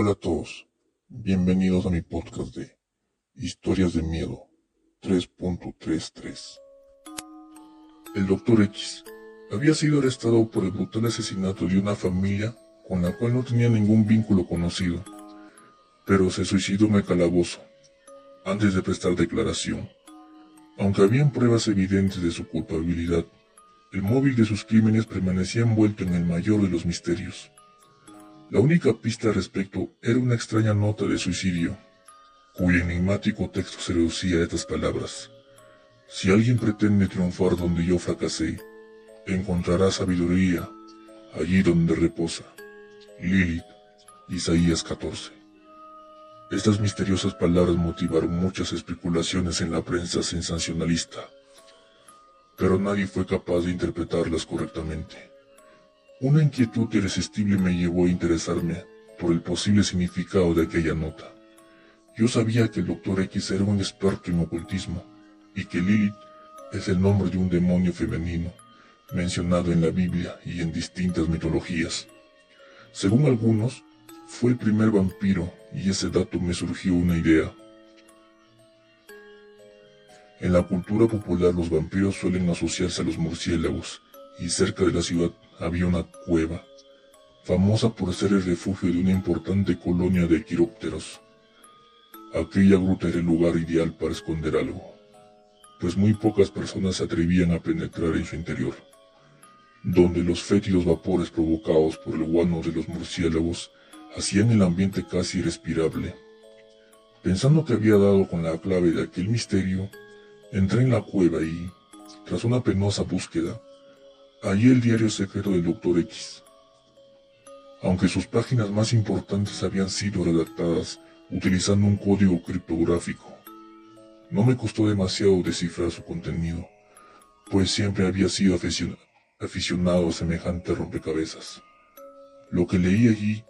Hola a todos, bienvenidos a mi podcast de Historias de Miedo 3.33. El Dr. X había sido arrestado por el brutal asesinato de una familia con la cual no tenía ningún vínculo conocido, pero se suicidó en el calabozo antes de prestar declaración. Aunque habían pruebas evidentes de su culpabilidad, el móvil de sus crímenes permanecía envuelto en el mayor de los misterios. La única pista al respecto era una extraña nota de suicidio, cuyo enigmático texto se reducía a estas palabras. Si alguien pretende triunfar donde yo fracasé, encontrará sabiduría allí donde reposa. Lilith, Isaías 14. Estas misteriosas palabras motivaron muchas especulaciones en la prensa sensacionalista, pero nadie fue capaz de interpretarlas correctamente. Una inquietud irresistible me llevó a interesarme por el posible significado de aquella nota. Yo sabía que el Dr. X era un experto en ocultismo y que Lilith es el nombre de un demonio femenino mencionado en la Biblia y en distintas mitologías. Según algunos, fue el primer vampiro y ese dato me surgió una idea. En la cultura popular los vampiros suelen asociarse a los murciélagos y cerca de la ciudad había una cueva, famosa por ser el refugio de una importante colonia de quirópteros. Aquella gruta era el lugar ideal para esconder algo, pues muy pocas personas se atrevían a penetrar en su interior, donde los fétidos vapores provocados por el guano de los murciélagos hacían el ambiente casi irrespirable. Pensando que había dado con la clave de aquel misterio, entré en la cueva y, tras una penosa búsqueda, hallé el diario secreto del Dr. X. Aunque sus páginas más importantes habían sido redactadas utilizando un código criptográfico, no me costó demasiado descifrar su contenido, pues siempre había sido aficionado a semejante rompecabezas. Lo que leí allí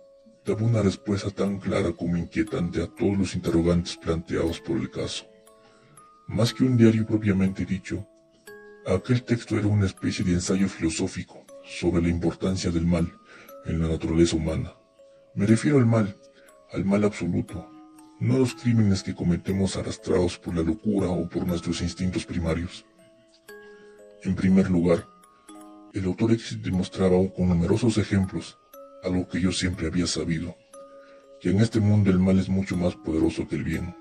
daba una respuesta tan clara como inquietante a todos los interrogantes planteados por el caso. Más que un diario propiamente dicho, Aquel texto era una especie de ensayo filosófico sobre la importancia del mal en la naturaleza humana. Me refiero al mal, al mal absoluto, no a los crímenes que cometemos arrastrados por la locura o por nuestros instintos primarios. En primer lugar, el autor demostraba con numerosos ejemplos algo que yo siempre había sabido, que en este mundo el mal es mucho más poderoso que el bien.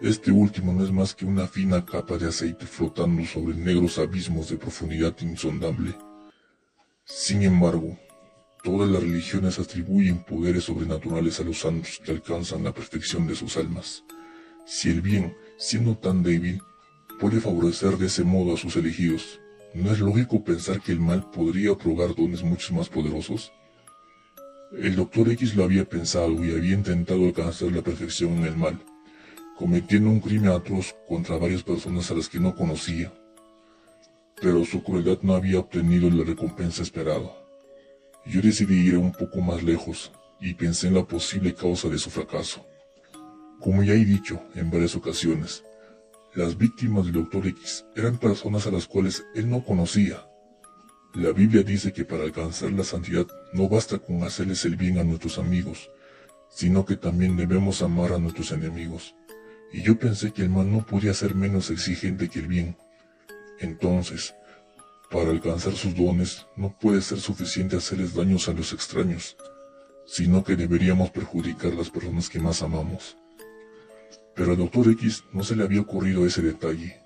Este último no es más que una fina capa de aceite flotando sobre negros abismos de profundidad insondable. Sin embargo, todas las religiones atribuyen poderes sobrenaturales a los santos que alcanzan la perfección de sus almas. Si el bien, siendo tan débil, puede favorecer de ese modo a sus elegidos, ¿no es lógico pensar que el mal podría otorgar dones mucho más poderosos? El doctor X lo había pensado y había intentado alcanzar la perfección en el mal cometiendo un crimen atroz contra varias personas a las que no conocía. Pero su crueldad no había obtenido la recompensa esperada. Yo decidí ir un poco más lejos y pensé en la posible causa de su fracaso. Como ya he dicho en varias ocasiones, las víctimas del Dr. X eran personas a las cuales él no conocía. La Biblia dice que para alcanzar la santidad no basta con hacerles el bien a nuestros amigos, sino que también debemos amar a nuestros enemigos y yo pensé que el mal no podía ser menos exigente que el bien. Entonces, para alcanzar sus dones, no puede ser suficiente hacerles daños a los extraños, sino que deberíamos perjudicar a las personas que más amamos. Pero al doctor X no se le había ocurrido ese detalle.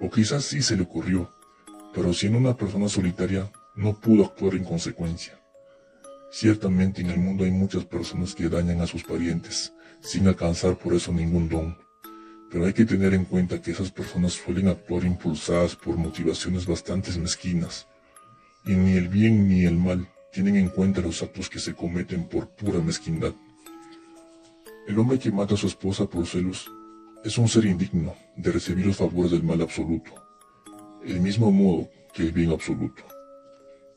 O quizás sí se le ocurrió, pero siendo una persona solitaria, no pudo actuar en consecuencia. Ciertamente en el mundo hay muchas personas que dañan a sus parientes, sin alcanzar por eso ningún don. Pero hay que tener en cuenta que esas personas suelen actuar impulsadas por motivaciones bastante mezquinas, y ni el bien ni el mal tienen en cuenta los actos que se cometen por pura mezquindad. El hombre que mata a su esposa por celos es un ser indigno de recibir los favores del mal absoluto, el mismo modo que el bien absoluto.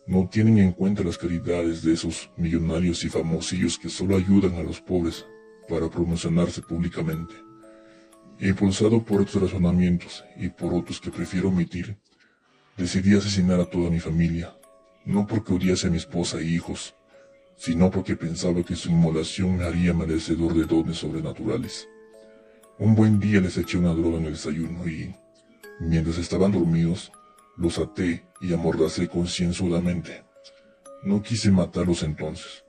No tienen en cuenta las caridades de esos millonarios y famosillos que solo ayudan a los pobres para promocionarse públicamente. Impulsado por otros razonamientos y por otros que prefiero omitir, decidí asesinar a toda mi familia, no porque odiase a mi esposa e hijos, sino porque pensaba que su inmolación me haría merecedor de dones sobrenaturales. Un buen día les eché una droga en el desayuno y, mientras estaban dormidos, los até y amordacé concienzudamente. No quise matarlos entonces,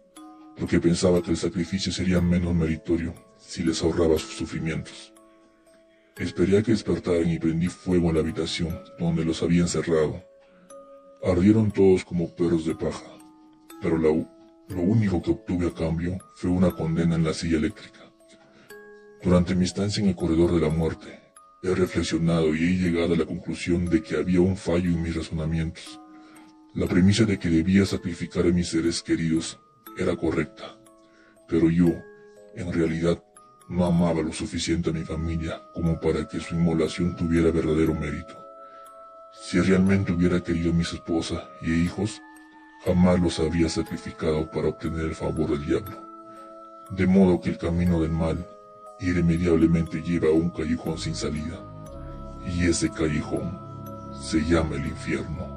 porque pensaba que el sacrificio sería menos meritorio si les ahorraba sus sufrimientos. Esperé a que despertaran y prendí fuego en la habitación donde los había encerrado. Ardieron todos como perros de paja, pero lo único que obtuve a cambio fue una condena en la silla eléctrica. Durante mi estancia en el corredor de la muerte, he reflexionado y he llegado a la conclusión de que había un fallo en mis razonamientos. La premisa de que debía sacrificar a mis seres queridos era correcta, pero yo, en realidad, no amaba lo suficiente a mi familia como para que su inmolación tuviera verdadero mérito. Si realmente hubiera querido a mi esposa y hijos, jamás los habría sacrificado para obtener el favor del diablo. De modo que el camino del mal irremediablemente lleva a un callejón sin salida, y ese callejón se llama el infierno.